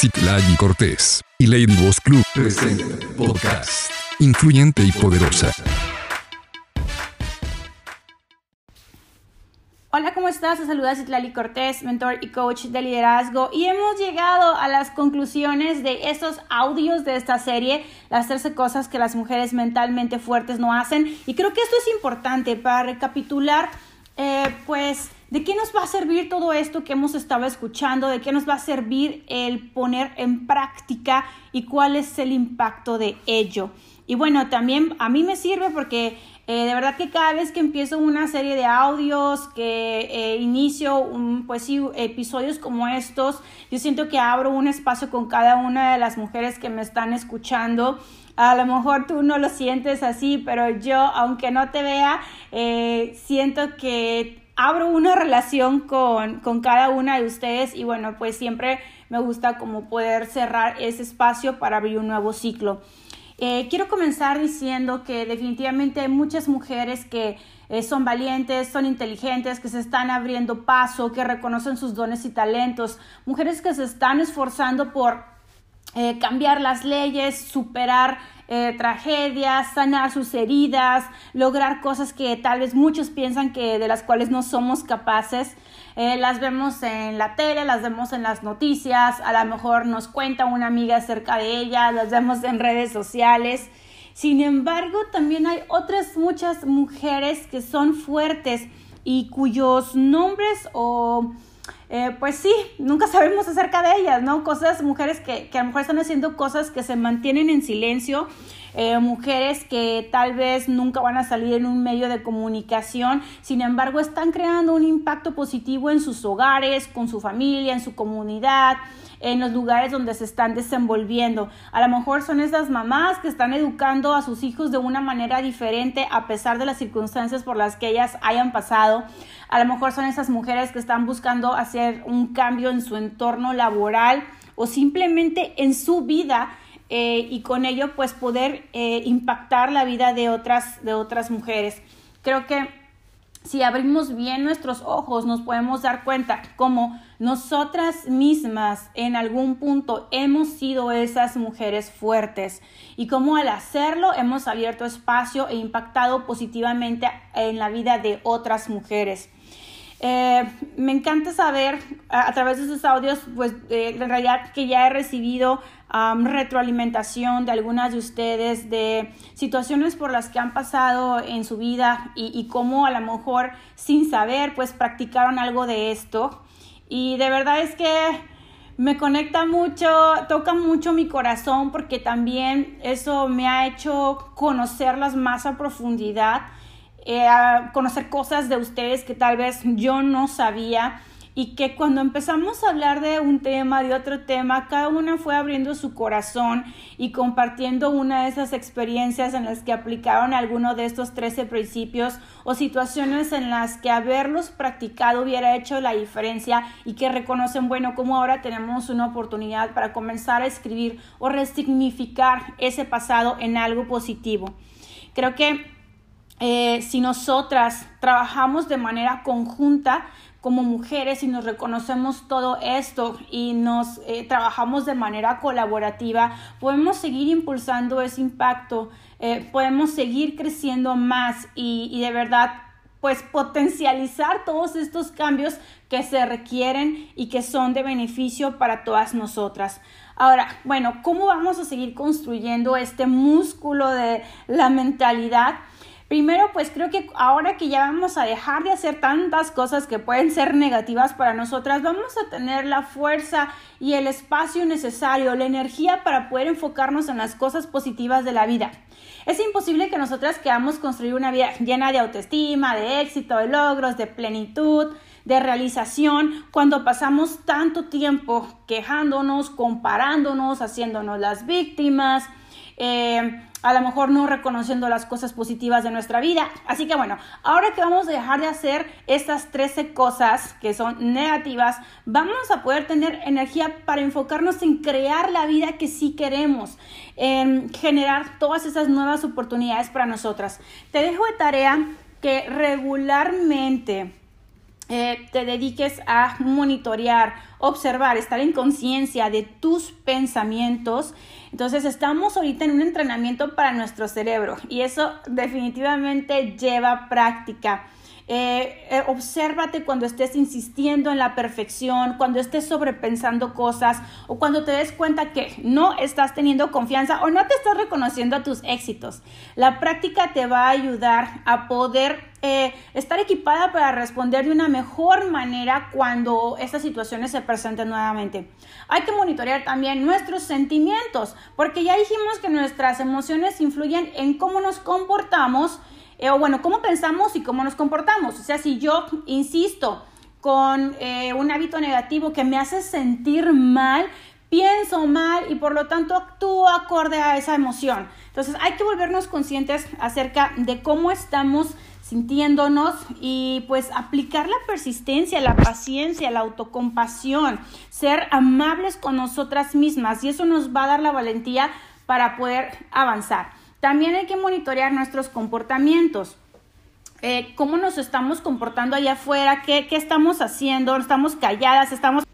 Citlali Cortés y Lady Boss Club presenta podcast influyente y poderosa. Hola, ¿cómo estás? Te saluda Citlali Cortés, mentor y coach de liderazgo. Y hemos llegado a las conclusiones de estos audios de esta serie, las 13 cosas que las mujeres mentalmente fuertes no hacen. Y creo que esto es importante para recapitular, eh, pues, ¿De qué nos va a servir todo esto que hemos estado escuchando? ¿De qué nos va a servir el poner en práctica y cuál es el impacto de ello? Y bueno, también a mí me sirve porque eh, de verdad que cada vez que empiezo una serie de audios, que eh, inicio pues sí, episodios como estos, yo siento que abro un espacio con cada una de las mujeres que me están escuchando. A lo mejor tú no lo sientes así, pero yo, aunque no te vea, eh, siento que abro una relación con, cada una de ustedes y bueno, pues siempre me gusta como poder cerrar ese espacio para abrir un nuevo ciclo. Eh, quiero comenzar diciendo que definitivamente hay muchas mujeres que eh, son valientes, son inteligentes, que se están abriendo paso, que reconocen sus dones y talentos, mujeres que se están esforzando por eh, cambiar las leyes, superar eh, tragedias, sanar sus heridas, lograr cosas que tal vez muchos piensan que de las cuales no somos capaces. Eh, las vemos en la tele, las vemos en las noticias, a lo mejor nos cuenta una amiga acerca de ellas, las vemos en redes sociales. Sin embargo, también hay otras muchas mujeres que son fuertes y cuyos nombres o eh, pues sí, nunca sabemos acerca de ellas, ¿no? Cosas, mujeres que, que a lo mejor están haciendo cosas que se mantienen en silencio, eh, mujeres que tal vez nunca van a salir en un medio de comunicación, sin embargo están creando un impacto positivo en sus hogares, con su familia, en su comunidad, en los lugares donde se están desenvolviendo. A lo mejor son esas mamás que están educando a sus hijos de una manera diferente a pesar de las circunstancias por las que ellas hayan pasado. A lo mejor son esas mujeres que están buscando hacer un cambio en su entorno laboral o simplemente en su vida eh, y con ello pues poder eh, impactar la vida de otras, de otras mujeres. Creo que si abrimos bien nuestros ojos, nos podemos dar cuenta como nosotras mismas en algún punto hemos sido esas mujeres fuertes y como al hacerlo hemos abierto espacio e impactado positivamente en la vida de otras mujeres. Eh, me encanta saber a, través de esos audios, pues en realidad que ya he recibido retroalimentación de algunas de ustedes, de situaciones por las que han pasado en su vida y, y cómo a lo mejor sin saber, pues practicaron algo de esto. Y de verdad es que me conecta mucho, toca mucho mi corazón porque también eso me ha hecho conocerlas más a profundidad eh, a conocer cosas de ustedes que tal vez yo no sabía y que cuando empezamos a hablar de un tema, de otro tema, cada una fue abriendo su corazón y compartiendo una de esas experiencias en las que aplicaron alguno de estos 13 principios o situaciones en las que haberlos practicado hubiera hecho la diferencia y que reconocen, bueno, como ahora tenemos una oportunidad para comenzar a escribir o resignificar ese pasado en algo positivo. Creo que eh, si nosotras trabajamos de manera conjunta como mujeres y nos reconocemos todo esto y nos eh, trabajamos de manera colaborativa, podemos seguir impulsando ese impacto, eh, podemos seguir creciendo más y, y de verdad pues potencializar todos estos cambios que se requieren y que son de beneficio para todas nosotras. Ahora, bueno, ¿cómo vamos a seguir construyendo este músculo de la mentalidad? Primero, pues creo que ahora que ya vamos a dejar de hacer tantas cosas que pueden ser negativas para nosotras, vamos a tener la fuerza y el espacio necesario, la energía para poder enfocarnos en las cosas positivas de la vida. Es imposible que nosotras queramos construir una vida llena de autoestima, de éxito, de logros, de plenitud, de realización, cuando pasamos tanto tiempo quejándonos, comparándonos, haciéndonos las víctimas, eh, a lo mejor no reconociendo las cosas positivas de nuestra vida. Así que bueno, ahora que vamos a dejar de hacer estas 13 cosas que son negativas, vamos a poder tener energía para enfocarnos en crear la vida que sí queremos, en generar todas esas nuevas oportunidades para nosotras. Te dejo de tarea que regularmente eh, te dediques a monitorear, observar, estar en conciencia de tus pensamientos. Entonces estamos ahorita en un entrenamiento para nuestro cerebro y eso definitivamente lleva práctica. Eh, eh, obsérvate cuando estés insistiendo en la perfección, cuando estés sobrepensando cosas o cuando te des cuenta que no estás teniendo confianza o no te estás reconociendo a tus éxitos. La práctica te va a ayudar a poder eh, estar equipada para responder de una mejor manera cuando estas situaciones se presenten nuevamente. Hay que monitorear también nuestros sentimientos, porque ya dijimos que nuestras emociones influyen en cómo nos comportamos eh, o bueno, cómo pensamos y cómo nos comportamos. O sea, si yo insisto con eh, un hábito negativo que me hace sentir mal, pienso mal y por lo tanto actúo acorde a esa emoción. Entonces hay que volvernos conscientes acerca de cómo estamos sintiéndonos y pues aplicar la persistencia, la paciencia, la autocompasión, ser amables con nosotras mismas y eso nos va a dar la valentía para poder avanzar. También hay que monitorear nuestros comportamientos. Eh, cómo nos estamos comportando allá afuera, ¿Qué, estamos haciendo, estamos calladas, estamos,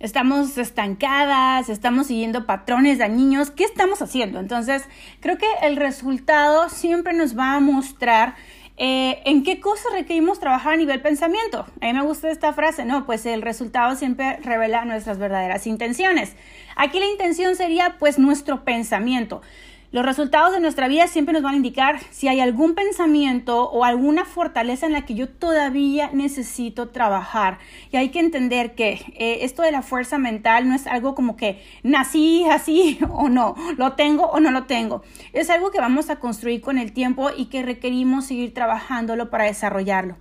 estamos estancadas, estamos siguiendo patrones dañinos, ¿qué estamos haciendo? Entonces, creo que el resultado siempre nos va a mostrar eh, ¿En qué cosas requerimos trabajar a nivel pensamiento? A mí me gusta esta frase, ¿no? Pues el resultado siempre revela nuestras verdaderas intenciones. Aquí la intención sería pues nuestro pensamiento. Los resultados de nuestra vida siempre nos van a indicar si hay algún pensamiento o alguna fortaleza en la que yo todavía necesito trabajar. Y hay que entender que eh, esto de la fuerza mental no es algo como que nací así o no, lo tengo o no lo tengo. Es algo que vamos a construir con el tiempo y que requerimos seguir trabajándolo para desarrollarlo.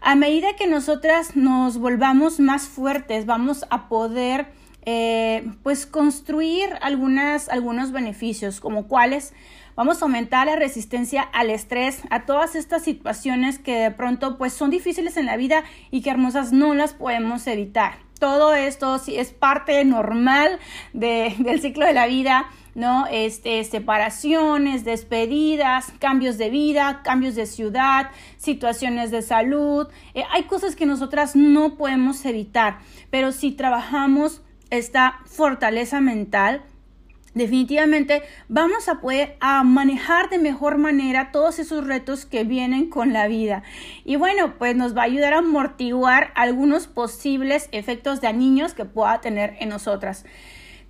A medida que nosotras nos volvamos más fuertes, vamos a poder eh, pues construir algunas, algunos beneficios, como cuáles vamos a aumentar la resistencia al estrés, a todas estas situaciones que de pronto pues son difíciles en la vida y que hermosas no las podemos evitar. Todo esto sí es parte normal del ciclo de la vida, ¿no? Este, separaciones, despedidas, cambios de vida, cambios de ciudad, situaciones de salud. Eh, hay cosas que nosotras no podemos evitar, pero si trabajamos esta fortaleza mental, definitivamente vamos a poder a manejar de mejor manera todos esos retos que vienen con la vida. Y bueno, pues nos va a ayudar a amortiguar algunos posibles efectos dañinos que pueda tener en nosotras.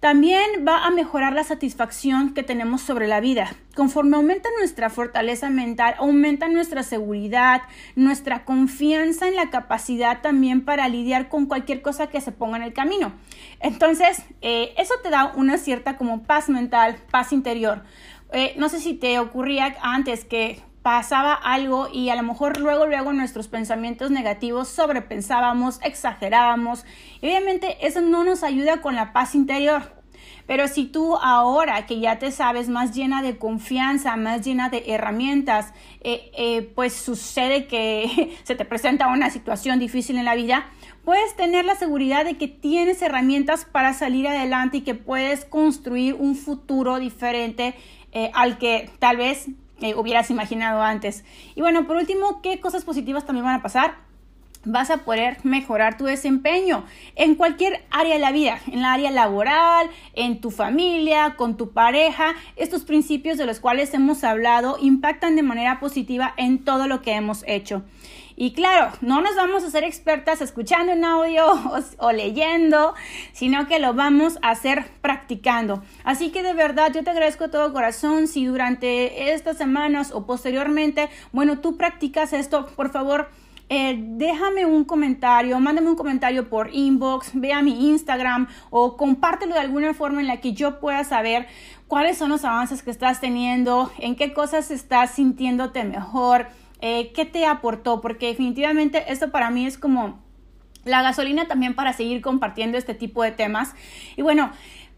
También va a mejorar la satisfacción que tenemos sobre la vida. Conforme aumenta nuestra fortaleza mental, aumenta nuestra seguridad, nuestra confianza en la capacidad también para lidiar con cualquier cosa que se ponga en el camino. Entonces, eh, eso te da una cierta como paz mental, paz interior. Eh, no sé si te ocurría antes que pasaba algo y a lo mejor luego, luego nuestros pensamientos negativos sobrepensábamos, exagerábamos. Y obviamente eso no nos ayuda con la paz interior. Pero si tú ahora que ya te sabes más llena de confianza, más llena de herramientas, eh, eh, pues sucede que se te presenta una situación difícil en la vida, puedes tener la seguridad de que tienes herramientas para salir adelante y que puedes construir un futuro diferente eh, al que tal vez hubieras imaginado antes. Y bueno, por último, ¿qué cosas positivas también van a pasar? vas a poder mejorar tu desempeño en cualquier área de la vida, en la área laboral, en tu familia, con tu pareja. Estos principios de los cuales hemos hablado impactan de manera positiva en todo lo que hemos hecho. Y claro, no nos vamos a hacer expertas escuchando un audio o, leyendo, sino que lo vamos a hacer practicando. Así que de verdad yo te agradezco de todo corazón si durante estas semanas o posteriormente, bueno, tú practicas esto, por favor. Eh, déjame un comentario, mándame un comentario por inbox, ve a mi Instagram o compártelo de alguna forma en la que yo pueda saber cuáles son los avances que estás teniendo, en qué cosas estás sintiéndote mejor, eh, qué te aportó, porque definitivamente esto para mí es como la gasolina también para seguir compartiendo este tipo de temas. Y bueno,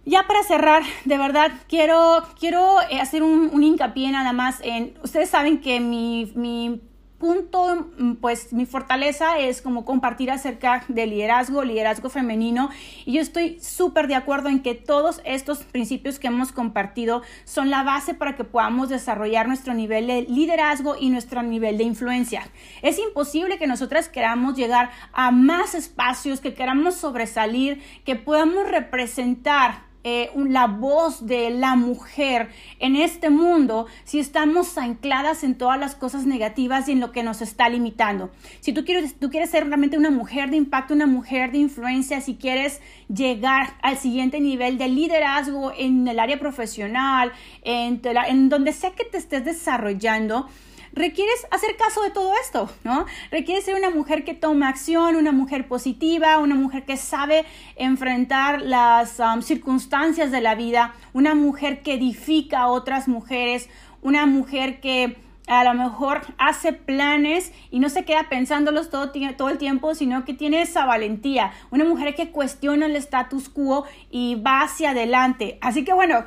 ya para cerrar, de verdad, quiero, quiero eh, hacer un, hincapié nada más en, ustedes saben que mi punto, mm, pues mi fortaleza es como compartir acerca de liderazgo, liderazgo femenino. Y yo estoy súper de acuerdo en que todos estos principios que hemos compartido son la base para que podamos desarrollar nuestro nivel de liderazgo y nuestro nivel de influencia. Es imposible que nosotras queramos llegar a más espacios, que queramos sobresalir, que podamos representar eh, la voz de la mujer en este mundo si estamos ancladas en todas las cosas negativas y en lo que nos está limitando. Si tú quieres, tú quieres ser realmente una mujer de impacto, una mujer de influencia, si quieres llegar al siguiente nivel de liderazgo en el área profesional, en, en donde sea que te estés desarrollando, requieres hacer caso de todo esto, ¿no? Requieres ser una mujer que toma acción, una mujer positiva, una mujer que sabe enfrentar las um, circunstancias de la vida, una mujer que edifica a otras mujeres, una mujer que a lo mejor hace planes y no se queda pensándolos todo, todo el tiempo, sino que tiene esa valentía. Una mujer que cuestiona el status quo y va hacia adelante. Así que bueno,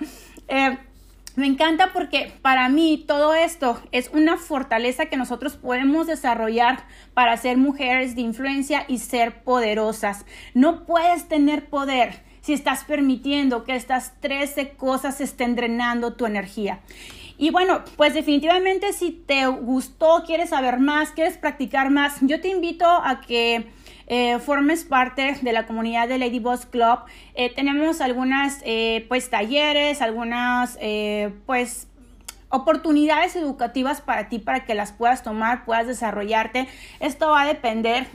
eh, me encanta porque para mí todo esto es una fortaleza que nosotros podemos desarrollar para ser mujeres de influencia y ser poderosas. No puedes tener poder si estás permitiendo que estas 13 cosas estén drenando tu energía. Y bueno, pues definitivamente si te gustó, quieres saber más, quieres practicar más, yo te invito a que eh, formes parte de la comunidad de Lady Boss Club. Eh, tenemos algunas eh, pues talleres, algunas pues oportunidades educativas para ti para que las puedas tomar, puedas desarrollarte. Esto va a depender,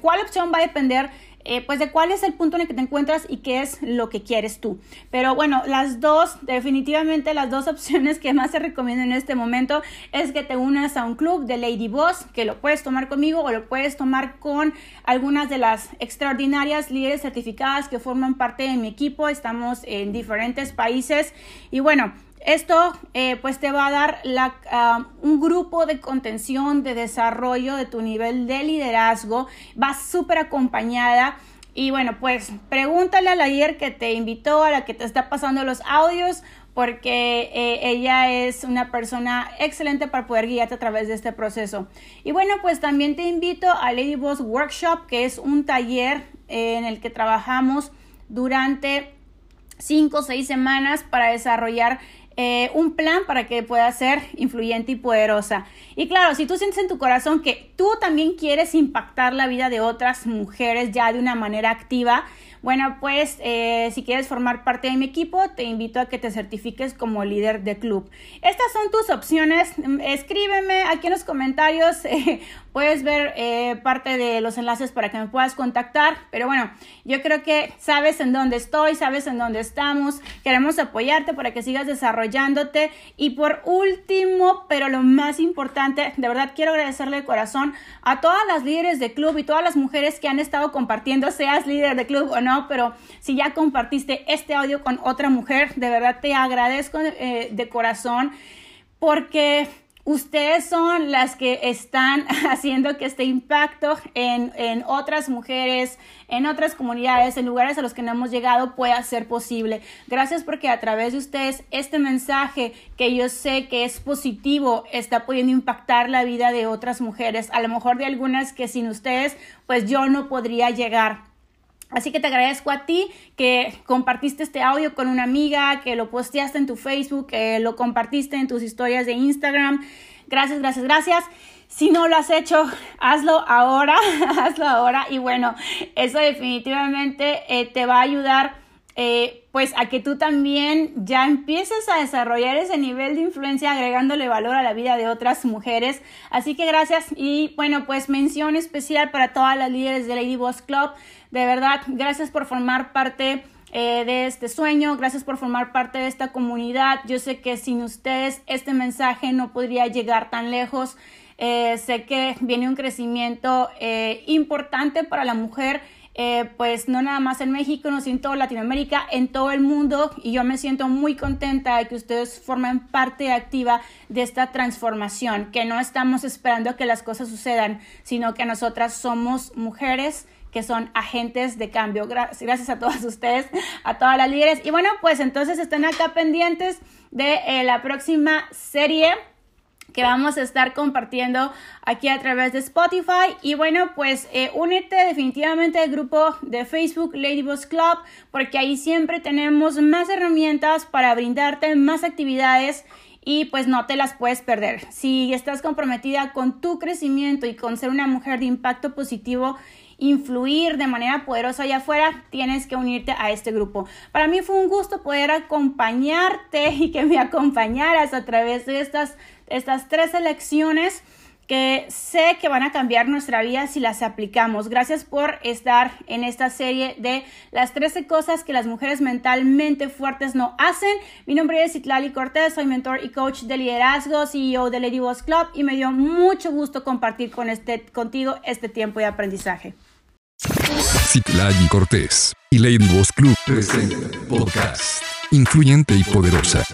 ¿cuál opción va a depender? Eh, pues de cuál es el punto en el que te encuentras y qué es lo que quieres tú. Pero bueno, las dos, definitivamente las dos opciones que más te recomiendo en este momento es que te unas a un club de Lady Boss, que lo puedes tomar conmigo o lo puedes tomar con algunas de las extraordinarias líderes certificadas que forman parte de mi equipo. Estamos en diferentes países y bueno, esto eh, pues te va a dar un grupo de contención, de desarrollo de tu nivel de liderazgo. Va súper acompañada. Y bueno, pues pregúntale a la líder que te invitó, a la que te está pasando los audios, porque eh, ella es una persona excelente para poder guiarte a través de este proceso. Y bueno, pues también te invito a Lady Boss Workshop, que es un taller eh, en el que trabajamos durante cinco o seis semanas para desarrollar eh, un plan para que puedas ser influyente y poderosa. Y claro, si tú sientes en tu corazón que tú también quieres impactar la vida de otras mujeres ya de una manera activa, bueno, pues eh, si quieres formar parte de mi equipo, te invito a que te certifiques como líder de club. Estas son tus opciones. Escríbeme aquí en los comentarios. puedes ver eh, parte de los enlaces para que me puedas contactar. Pero bueno, yo creo que sabes en dónde estoy, sabes en dónde estamos. Queremos apoyarte para que sigas desarrollándote. Y por último, pero lo más importante, de verdad quiero agradecerle de corazón a todas las líderes de club y todas las mujeres que han estado compartiendo, seas líder de club o no pero si ya compartiste este audio con otra mujer, de verdad te agradezco eh, de corazón porque ustedes son las que están haciendo que este impacto en, en, otras mujeres, en otras comunidades, en lugares a los que no hemos llegado pueda ser posible. Gracias porque a través de ustedes este mensaje que yo sé que es positivo está pudiendo impactar la vida de otras mujeres, a lo mejor de algunas que sin ustedes pues yo no podría llegar. Así que te agradezco a ti que compartiste este audio con una amiga, que lo posteaste en tu Facebook, que lo compartiste en tus historias de Instagram. Gracias, gracias, gracias. Si no lo has hecho, hazlo ahora, hazlo ahora. Y bueno, eso definitivamente eh, te va a ayudar eh, pues a que tú también ya empieces a desarrollar ese nivel de influencia agregándole valor a la vida de otras mujeres. Así que gracias y bueno, pues mención especial para todas las líderes de Lady Boss Club. De verdad, gracias por formar parte eh, de este sueño, gracias por formar parte de esta comunidad. Yo sé que sin ustedes este mensaje no podría llegar tan lejos. Eh, sé que viene un crecimiento importante para la mujer eh, pues no nada más en México, no sino en toda Latinoamérica, en todo el mundo y yo me siento muy contenta de que ustedes formen parte activa de esta transformación, que no estamos esperando que las cosas sucedan, sino que nosotras somos mujeres que son agentes de cambio. Gracias a todas ustedes, a todas las líderes. Y bueno, pues entonces estén acá pendientes de eh, la próxima serie que vamos a estar compartiendo aquí a través de Spotify. Y bueno, pues eh, únete definitivamente al grupo de Facebook Ladyboss Club, porque ahí siempre tenemos más herramientas para brindarte más actividades y pues no te las puedes perder. Si estás comprometida con tu crecimiento y con ser una mujer de impacto positivo, influir de manera poderosa allá afuera, tienes que unirte a este grupo. Para mí fue un gusto poder acompañarte y que me acompañaras a través de estas, estas tres elecciones que sé que van a cambiar nuestra vida si las aplicamos. Gracias por estar en esta serie de las 13 cosas que las mujeres mentalmente fuertes no hacen. Mi nombre es Itlali Cortés, soy mentor y coach de liderazgo, CEO de Lady Boss Club y me dio mucho gusto compartir con este, contigo este tiempo de aprendizaje. Citlali Cortés y Lady Boss Club presenta podcast influyente y poderosa.